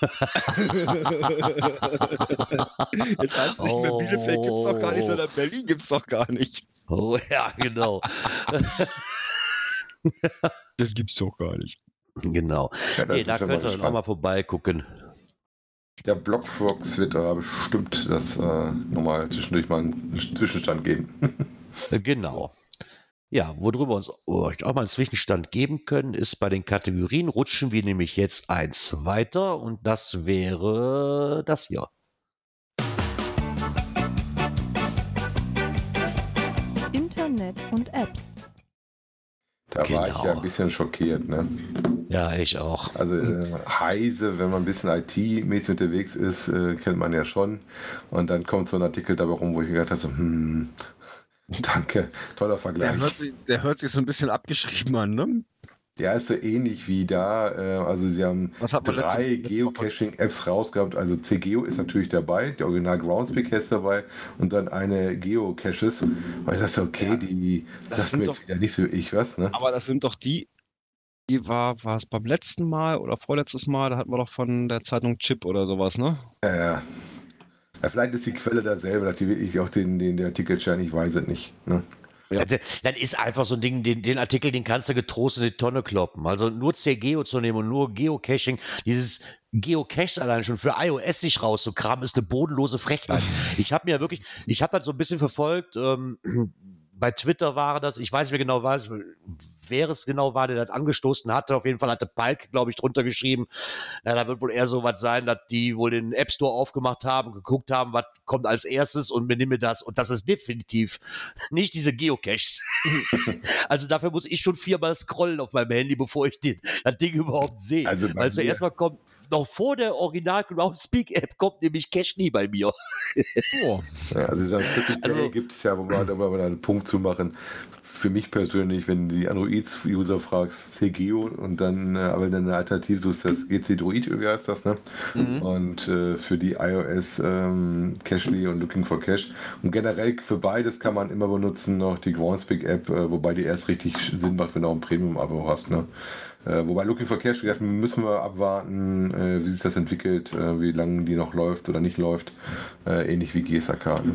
Speaker 3: Jetzt heißt es nicht mehr Bielefeld gibt es doch gar nicht, sondern Berlin gibt es doch gar nicht.
Speaker 1: Oh ja, genau.
Speaker 3: das gibt's doch gar nicht.
Speaker 1: Genau. Ja, nee, da könnt ihr auch mal vorbeigucken.
Speaker 2: Der Blockfox wird aber bestimmt das äh, nochmal zwischendurch mal einen Zwischenstand geben.
Speaker 1: genau. Ja, worüber wir uns euch auch mal einen Zwischenstand geben können, ist bei den Kategorien rutschen wir nämlich jetzt eins weiter und das wäre das hier.
Speaker 5: Internet und Apps.
Speaker 2: Da genau. war ich ja ein genau. bisschen schockiert, ne?
Speaker 1: Ja, ich auch.
Speaker 2: Also äh, Heise, wenn man ein bisschen IT-mäßig unterwegs ist, äh, kennt man ja schon. Und dann kommt so ein Artikel dabei rum, wo ich gedacht habe, so, hm, Danke, toller Vergleich.
Speaker 3: Der hört, sich, der hört sich so ein bisschen abgeschrieben an, ne?
Speaker 2: Ja, ist so ähnlich wie da. Äh, also sie haben drei Geocaching-Apps rausgehabt. Also CGeo ist natürlich dabei, die Original Groundspeak ist dabei und dann eine Geocaches. Weil ich dachte, okay, ja, die das sagt mir doch, wieder nicht so ich was. Ne?
Speaker 3: Aber das sind doch die, die war, war es beim letzten Mal oder vorletztes Mal, da hatten wir doch von der Zeitung Chip oder sowas, ne?
Speaker 2: Ja, ja, vielleicht ist die Quelle dasselbe, dass die wirklich auch den, den, den Artikel scheint, ich weiß es nicht. Ne?
Speaker 1: Ja. Dann ist einfach so ein Ding, den, den, Artikel, den kannst du getrost in die Tonne kloppen. Also nur CGeo zu nehmen und nur Geocaching, dieses Geocache allein schon für iOS sich rauszukramen, ist eine bodenlose Frechheit. ich habe mir wirklich, ich habe das so ein bisschen verfolgt, ähm, bei Twitter war das, ich weiß nicht mehr genau, was, wer es genau war, der das angestoßen hatte. Auf jeden Fall hatte Palk, glaube ich, drunter geschrieben. Ja, da wird wohl eher so was sein, dass die wohl den App Store aufgemacht haben, geguckt haben, was kommt als erstes und benehme das. Und das ist definitiv nicht diese Geocaches. also dafür muss ich schon viermal scrollen auf meinem Handy, bevor ich den, das Ding überhaupt sehe. Also Weil zuerst mal kommt noch vor der Original Groundspeak App kommt nämlich Cashny bei mir.
Speaker 2: oh. ja, also, prinzipiell also gibt es ja, wo wir, da einen Punkt zu machen, für mich persönlich, wenn du die Android-User fragst, CGO und dann äh, aber dann eine Alternative suchst, das GC Droid, wie heißt das, ne? Mhm. Und äh, für die iOS ähm, Cashly und Looking for Cash. Und generell für beides kann man immer benutzen noch die Groundspeak App, äh, wobei die erst richtig Sinn macht, wenn du auch ein Premium-Abo hast, ne? Äh, wobei Looking for Cash, gesagt, müssen wir abwarten, äh, wie sich das entwickelt, äh, wie lange die noch läuft oder nicht läuft. Äh, ähnlich wie GSAK. Ne?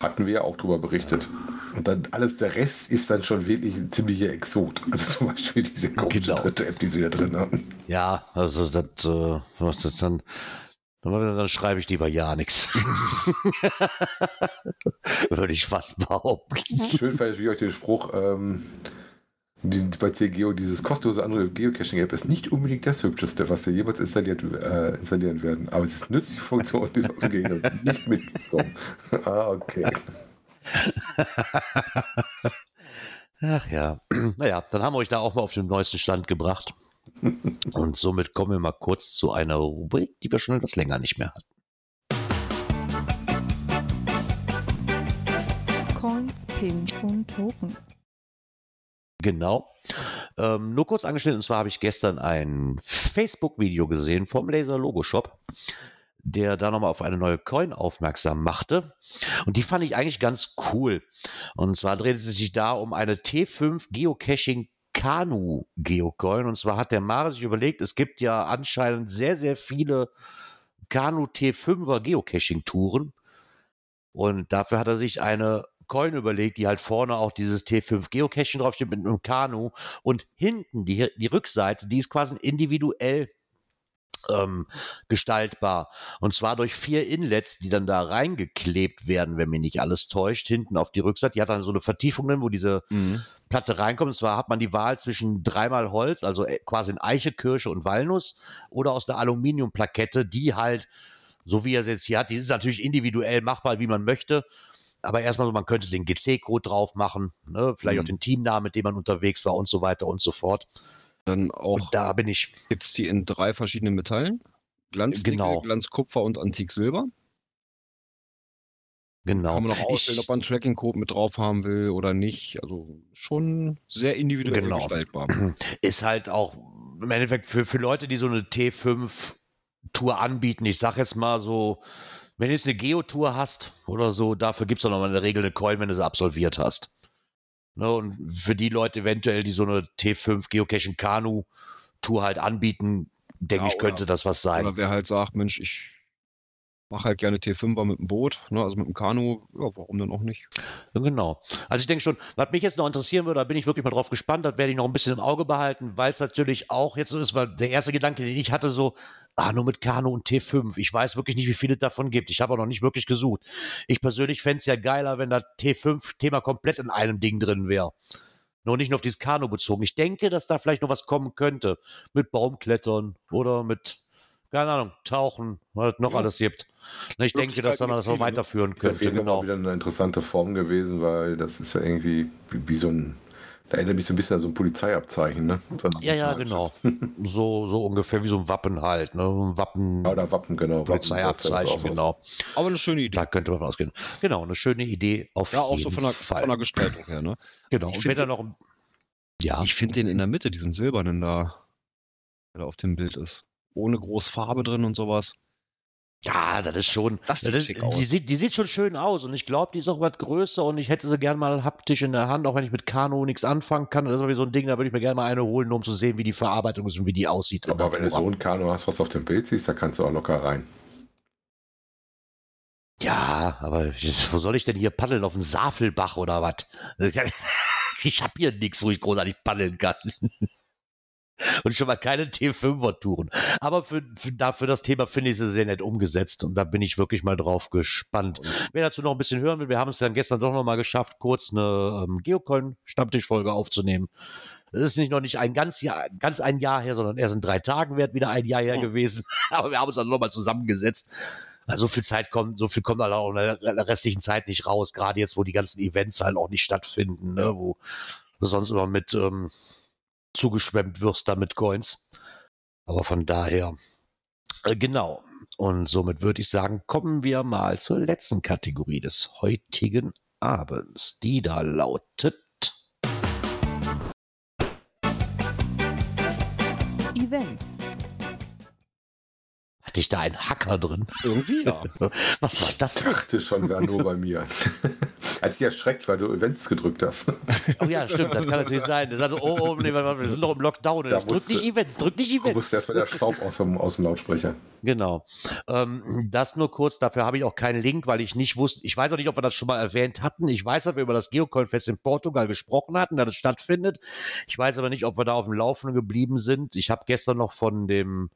Speaker 2: Hatten wir ja auch drüber berichtet. Und dann alles der Rest ist dann schon wirklich ein ziemlicher Exot. Also zum Beispiel diese komische genau. dritte App, die sie da drin haben.
Speaker 1: Ja, also das, äh, was das dann. Dann schreibe ich lieber ja nichts. Würde ich fast behaupten.
Speaker 2: Schön fand ich euch den Spruch, ähm, die, bei CGO dieses kostenlose andere Geocaching-App ist nicht unbedingt das hübscheste, was sie jemals installiert, äh, installieren werden. Aber es ist eine nützliche Funktion, die wir gegen nicht mitbekommen. ah, okay.
Speaker 1: Ach ja, naja, dann haben wir euch da auch mal auf den neuesten Stand gebracht. Und somit kommen wir mal kurz zu einer Rubrik, die wir schon etwas länger nicht mehr hatten.
Speaker 5: Coins, Pin und Token.
Speaker 1: Genau. Ähm, nur kurz angeschnitten, und zwar habe ich gestern ein Facebook-Video gesehen vom Laser Logo Shop, der da nochmal auf eine neue Coin aufmerksam machte. Und die fand ich eigentlich ganz cool. Und zwar dreht es sich da um eine T5 Geocaching Kanu Geocoin. Und zwar hat der Mare sich überlegt, es gibt ja anscheinend sehr, sehr viele Kanu T5er Geocaching Touren. Und dafür hat er sich eine Coin überlegt, die halt vorne auch dieses T5 Geocaching draufsteht mit einem Kanu und hinten die, die Rückseite, die ist quasi individuell ähm, gestaltbar. Und zwar durch vier Inlets, die dann da reingeklebt werden, wenn mich nicht alles täuscht, hinten auf die Rückseite. Die hat dann so eine Vertiefung drin, wo diese mhm. Platte reinkommt. Und zwar hat man die Wahl zwischen dreimal Holz, also äh, quasi in Eiche, Kirsche und Walnuss, oder aus der Aluminiumplakette, die halt, so wie er es jetzt hier hat, die ist natürlich individuell machbar, wie man möchte. Aber erstmal so, man könnte den GC-Code drauf machen, ne? vielleicht mhm. auch den Teamnamen, mit dem man unterwegs war und so weiter und so fort.
Speaker 3: Dann auch. Und
Speaker 1: da bin ich.
Speaker 3: Gibt es die in drei verschiedenen Metallen? Glanznickel,
Speaker 1: genau.
Speaker 3: Glanzkupfer und Antiksilber.
Speaker 1: Genau.
Speaker 3: Kann man noch auswählen, ob man einen Tracking-Code mit drauf haben will oder nicht. Also schon sehr individuell genau. gestaltbar.
Speaker 1: Ist halt auch im Endeffekt für, für Leute, die so eine T5-Tour anbieten, ich sag jetzt mal so, wenn du jetzt eine Geotour hast oder so, dafür gibt es dann nochmal in der Regel eine Coin, wenn du sie absolviert hast. Ne, und für die Leute eventuell, die so eine T5 Geocaching Kanu Tour halt anbieten, denke ja, ich, könnte das was sein.
Speaker 3: Oder wer halt sagt, Mensch, ich mache halt gerne T5er mit dem Boot, ne, also mit dem Kanu, ja, warum denn auch nicht?
Speaker 1: Genau. Also ich denke schon, was mich jetzt noch interessieren würde, da bin ich wirklich mal drauf gespannt, das werde ich noch ein bisschen im Auge behalten, weil es natürlich auch, jetzt ist mal der erste Gedanke, den ich hatte, so, ah, nur mit Kanu und T5. Ich weiß wirklich nicht, wie viele davon gibt. Ich habe auch noch nicht wirklich gesucht. Ich persönlich fände es ja geiler, wenn das T5-Thema komplett in einem Ding drin wäre. Nur nicht nur auf dieses Kanu bezogen. Ich denke, dass da vielleicht noch was kommen könnte. Mit Baumklettern oder mit keine Ahnung, tauchen, was noch ja. alles gibt. Ich denke, dass dann das noch ne? weiterführen könnte. Das
Speaker 2: ist genau. wieder eine interessante Form gewesen, weil das ist ja irgendwie wie, so ein da erinnert mich so ein bisschen an so ein Polizeiabzeichen, ne?
Speaker 1: ja, ja, genau. so, so ungefähr wie so ein Wappen halt, ne? Ein Wappen.
Speaker 2: Ja, oder Wappen, genau.
Speaker 1: Polizeiabzeichen, genau.
Speaker 3: Aber eine schöne Idee.
Speaker 1: Da könnte man ausgehen. Genau, eine schöne Idee auf
Speaker 3: ja,
Speaker 1: jeden
Speaker 3: auch so von der,
Speaker 1: Fall.
Speaker 3: von der Gestaltung her, ne?
Speaker 1: Genau. Ich da noch.
Speaker 3: Ja. Ich finde den in der Mitte, diesen silbernen da, der da auf dem Bild ist ohne groß Farbe drin und sowas.
Speaker 1: Ja, das ist schon.
Speaker 3: Das, das
Speaker 1: sieht das, die, sieht, die sieht schon schön aus und ich glaube, die ist auch was größer und ich hätte sie gerne mal haptisch in der Hand, auch wenn ich mit Kanu nichts anfangen kann. Das ist aber so ein Ding, da würde ich mir gerne mal eine holen, nur um zu sehen, wie die Verarbeitung ist und wie die aussieht.
Speaker 2: Aber wenn du so ein Kanu hast, was auf dem Bild siehst, da kannst du auch locker rein.
Speaker 1: Ja, aber wo soll ich denn hier paddeln? Auf dem Safelbach oder was? Ich habe hier nichts, wo ich großartig paddeln kann und schon mal keine T5er-Touren. Aber für, für, dafür das Thema finde ich sie sehr nett umgesetzt und da bin ich wirklich mal drauf gespannt. Wer dazu noch ein bisschen hören will, wir haben es dann gestern doch noch mal geschafft, kurz eine ähm, Geocoin-Stammtischfolge aufzunehmen. Das ist nicht noch nicht ein ganz Jahr, ganz ein Jahr her, sondern erst in drei Tagen wird wieder ein Jahr her gewesen. Aber wir haben uns dann nochmal zusammengesetzt. Also so viel Zeit kommt, so viel kommt halt auch in der restlichen Zeit nicht raus, gerade jetzt, wo die ganzen Events halt auch nicht stattfinden, ne, wo sonst immer mit ähm, zugeschwemmt wirst da mit Coins. Aber von daher, äh, genau. Und somit würde ich sagen, kommen wir mal zur letzten Kategorie des heutigen Abends, die da lautet
Speaker 5: Events.
Speaker 1: Ich da einen Hacker drin?
Speaker 3: Irgendwie ja.
Speaker 1: Was war das?
Speaker 2: Ich dachte schon, wäre nur bei mir. Als ich erschreckt, weil du Events gedrückt hast.
Speaker 1: Oh ja, stimmt, das kann natürlich sein. Der sagte, oh, oh, nee, wir sind noch im Lockdown. Da drück nicht Events, drück nicht Events. Du musst
Speaker 2: erstmal der Staub aus dem, aus dem Lautsprecher.
Speaker 1: Genau. Ähm, das nur kurz, dafür habe ich auch keinen Link, weil ich nicht wusste, ich weiß auch nicht, ob wir das schon mal erwähnt hatten. Ich weiß, dass wir über das Geocoin-Fest in Portugal gesprochen hatten, da das stattfindet. Ich weiß aber nicht, ob wir da auf dem Laufenden geblieben sind. Ich habe gestern noch von dem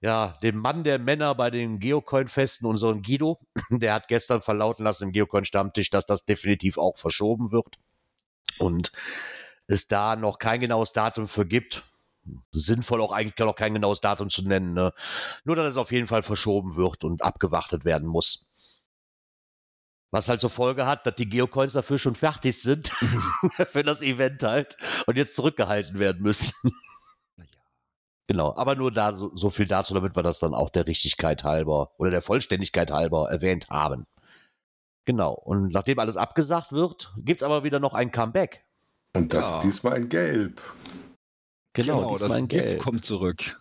Speaker 1: ja, dem Mann der Männer bei den Geocoin-Festen, unseren Guido, der hat gestern verlauten lassen im Geocoin-Stammtisch, dass das definitiv auch verschoben wird. Und es da noch kein genaues Datum für gibt. Sinnvoll auch eigentlich noch kein genaues Datum zu nennen. Ne? Nur, dass es auf jeden Fall verschoben wird und abgewartet werden muss. Was halt zur Folge hat, dass die Geocoins dafür schon fertig sind für das Event halt und jetzt zurückgehalten werden müssen. Genau, aber nur da so, so, viel dazu, damit wir das dann auch der Richtigkeit halber oder der Vollständigkeit halber erwähnt haben. Genau, und nachdem alles abgesagt wird, gibt es aber wieder noch ein Comeback.
Speaker 2: Und das ja. diesmal in Gelb.
Speaker 3: Genau, genau das Gelb kommt zurück.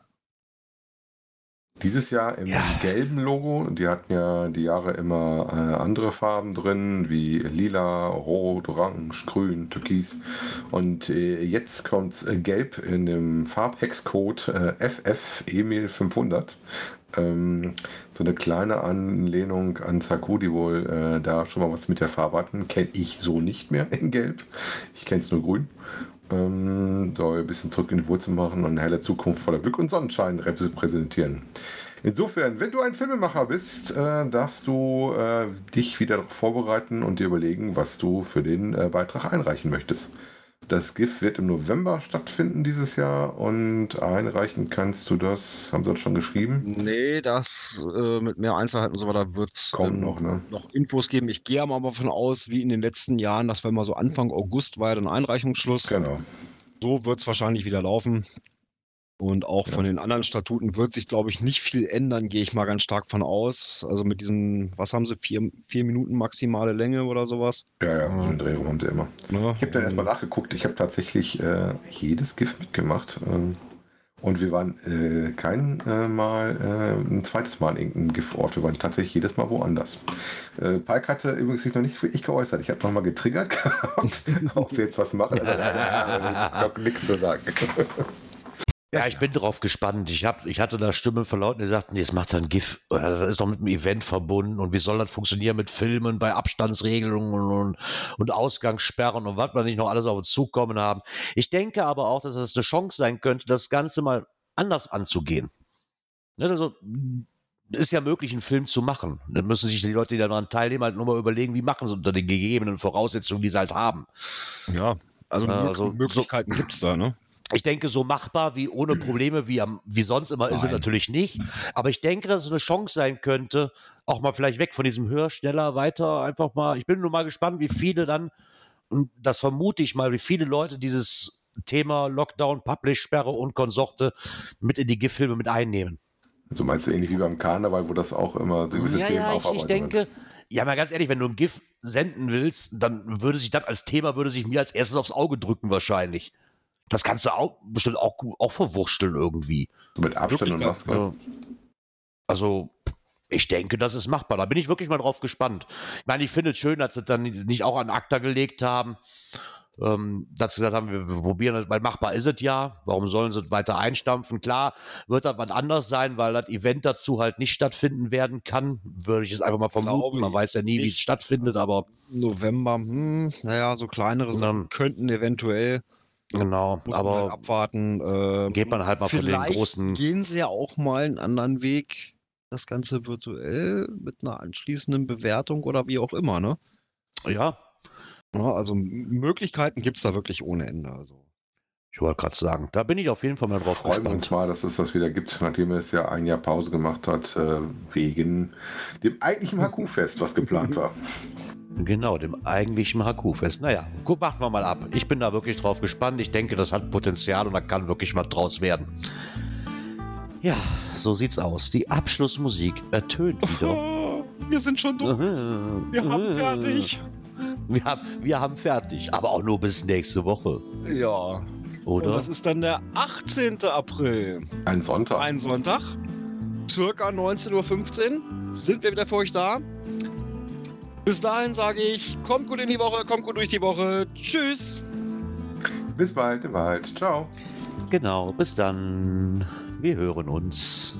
Speaker 2: Dieses Jahr im ja. gelben Logo. Die hatten ja die Jahre immer äh, andere Farben drin, wie lila, rot, orange, grün, türkis. Und äh, jetzt kommt äh, gelb in dem Farbhexcode äh, FF Emil 500. Ähm, so eine kleine Anlehnung an Saku, die wohl äh, da schon mal was mit der Farbe hatten. Kenne ich so nicht mehr in gelb. Ich kenne es nur grün. Ähm, soll ein bisschen zurück in die Wurzel machen und eine helle Zukunft voller Glück und Sonnenschein repräsentieren. Insofern, wenn du ein Filmemacher bist, äh, darfst du äh, dich wieder darauf vorbereiten und dir überlegen, was du für den äh, Beitrag einreichen möchtest. Das GIF wird im November stattfinden dieses Jahr und einreichen kannst du das, haben sie das schon geschrieben?
Speaker 3: Nee, das äh, mit mehr Einzelheiten und so weiter wird es
Speaker 2: noch, ne?
Speaker 3: noch Infos geben. Ich gehe aber davon aus, wie in den letzten Jahren, dass wir mal so Anfang August war ja dann Einreichungsschluss.
Speaker 2: Genau.
Speaker 3: So wird es wahrscheinlich wieder laufen. Und auch ja. von den anderen Statuten wird sich, glaube ich, nicht viel ändern, gehe ich mal ganz stark von aus. Also mit diesen, was haben sie, vier, vier Minuten maximale Länge oder sowas?
Speaker 2: Ja, ja, einen Drehraum haben sie immer. Ja, ich habe dann erstmal nachgeguckt. Ich habe tatsächlich äh, jedes Gift mitgemacht. Ähm, und wir waren äh, kein äh, Mal äh, ein zweites Mal in irgendeinem GIF-Ort. Wir waren tatsächlich jedes Mal woanders. Äh, Pike hatte übrigens sich noch nicht wirklich geäußert. Ich habe nochmal getriggert gehabt, ob sie jetzt was machen. ich habe nichts zu sagen.
Speaker 1: Ja, ich bin drauf gespannt. Ich, hab, ich hatte da Stimmen von Leuten, die sagten, nee, es macht dann GIF, das ist doch mit einem Event verbunden und wie soll das funktionieren mit Filmen bei Abstandsregelungen und, und Ausgangssperren und was wir nicht noch alles auf uns zukommen haben. Ich denke aber auch, dass es eine Chance sein könnte, das Ganze mal anders anzugehen. Ne, also, ist ja möglich, einen Film zu machen. Dann müssen sich die Leute, die daran teilnehmen, halt nur mal überlegen, wie machen sie unter den gegebenen Voraussetzungen, die sie halt haben.
Speaker 3: Ja, also, also Möglichkeiten so, gibt es da, ne?
Speaker 1: Ich denke, so machbar wie ohne Probleme wie, am, wie sonst immer Nein. ist es natürlich nicht. Aber ich denke, dass es eine Chance sein könnte, auch mal vielleicht weg von diesem höher, schneller, weiter, einfach mal. Ich bin nur mal gespannt, wie viele dann, und das vermute ich mal, wie viele Leute dieses Thema Lockdown, Publish-Sperre und Konsorte mit in die GIF-Filme mit einnehmen.
Speaker 2: So meinst du ähnlich wie beim Karneval, wo das auch immer gewisse
Speaker 1: ja,
Speaker 2: Themen
Speaker 1: ja, ich, ich denke, ja, mal ganz ehrlich, wenn du ein GIF senden willst, dann würde sich das als Thema, würde sich mir als erstes aufs Auge drücken wahrscheinlich. Das kannst du auch bestimmt auch, auch verwurschteln irgendwie.
Speaker 2: Mit Abstand und Maske.
Speaker 1: Also, ich denke, das ist machbar. Da bin ich wirklich mal drauf gespannt. Ich meine, ich finde es schön, dass sie dann nicht auch an ACTA gelegt haben. Ähm, dass sie gesagt haben, wir, wir probieren das, weil machbar ist es ja. Warum sollen sie weiter einstampfen? Klar, wird das was anders sein, weil das Event dazu halt nicht stattfinden werden kann. Würde ich es einfach mal vermuten. Man weiß ja nie, wie es stattfindet, aber.
Speaker 3: November, hm, naja, so kleinere Sachen könnten eventuell
Speaker 1: Genau,
Speaker 3: Muss
Speaker 1: aber
Speaker 3: halt abwarten. Äh,
Speaker 1: geht man halt mal von den großen.
Speaker 3: Gehen sie ja auch mal einen anderen Weg, das Ganze virtuell mit einer anschließenden Bewertung oder wie auch immer, ne?
Speaker 1: Ja.
Speaker 3: ja also Möglichkeiten gibt es da wirklich ohne Ende. Also.
Speaker 1: Ich wollte gerade sagen, da bin ich auf jeden Fall mal drauf
Speaker 2: Freuen gespannt. uns mal, dass es das wieder gibt, nachdem es ja ein Jahr Pause gemacht hat, äh, wegen dem eigentlichen Haku-Fest, was geplant war.
Speaker 1: Genau, dem eigentlichen Haku-Fest. Naja, guck, warten wir mal ab. Ich bin da wirklich drauf gespannt. Ich denke, das hat Potenzial und da kann wirklich was draus werden. Ja, so sieht's aus. Die Abschlussmusik ertönt wieder.
Speaker 3: Oh, wir sind schon durch. Wir haben fertig.
Speaker 1: Wir haben, wir haben fertig, aber auch nur bis nächste Woche.
Speaker 3: Ja. Oder? Und das ist dann der 18. April.
Speaker 2: Ein Sonntag.
Speaker 3: Ein Sonntag. Circa 19.15 Uhr sind wir wieder für euch da. Bis dahin sage ich, kommt gut in die Woche, kommt gut durch die Woche. Tschüss.
Speaker 2: Bis bald, bald. Ciao.
Speaker 1: Genau, bis dann. Wir hören uns.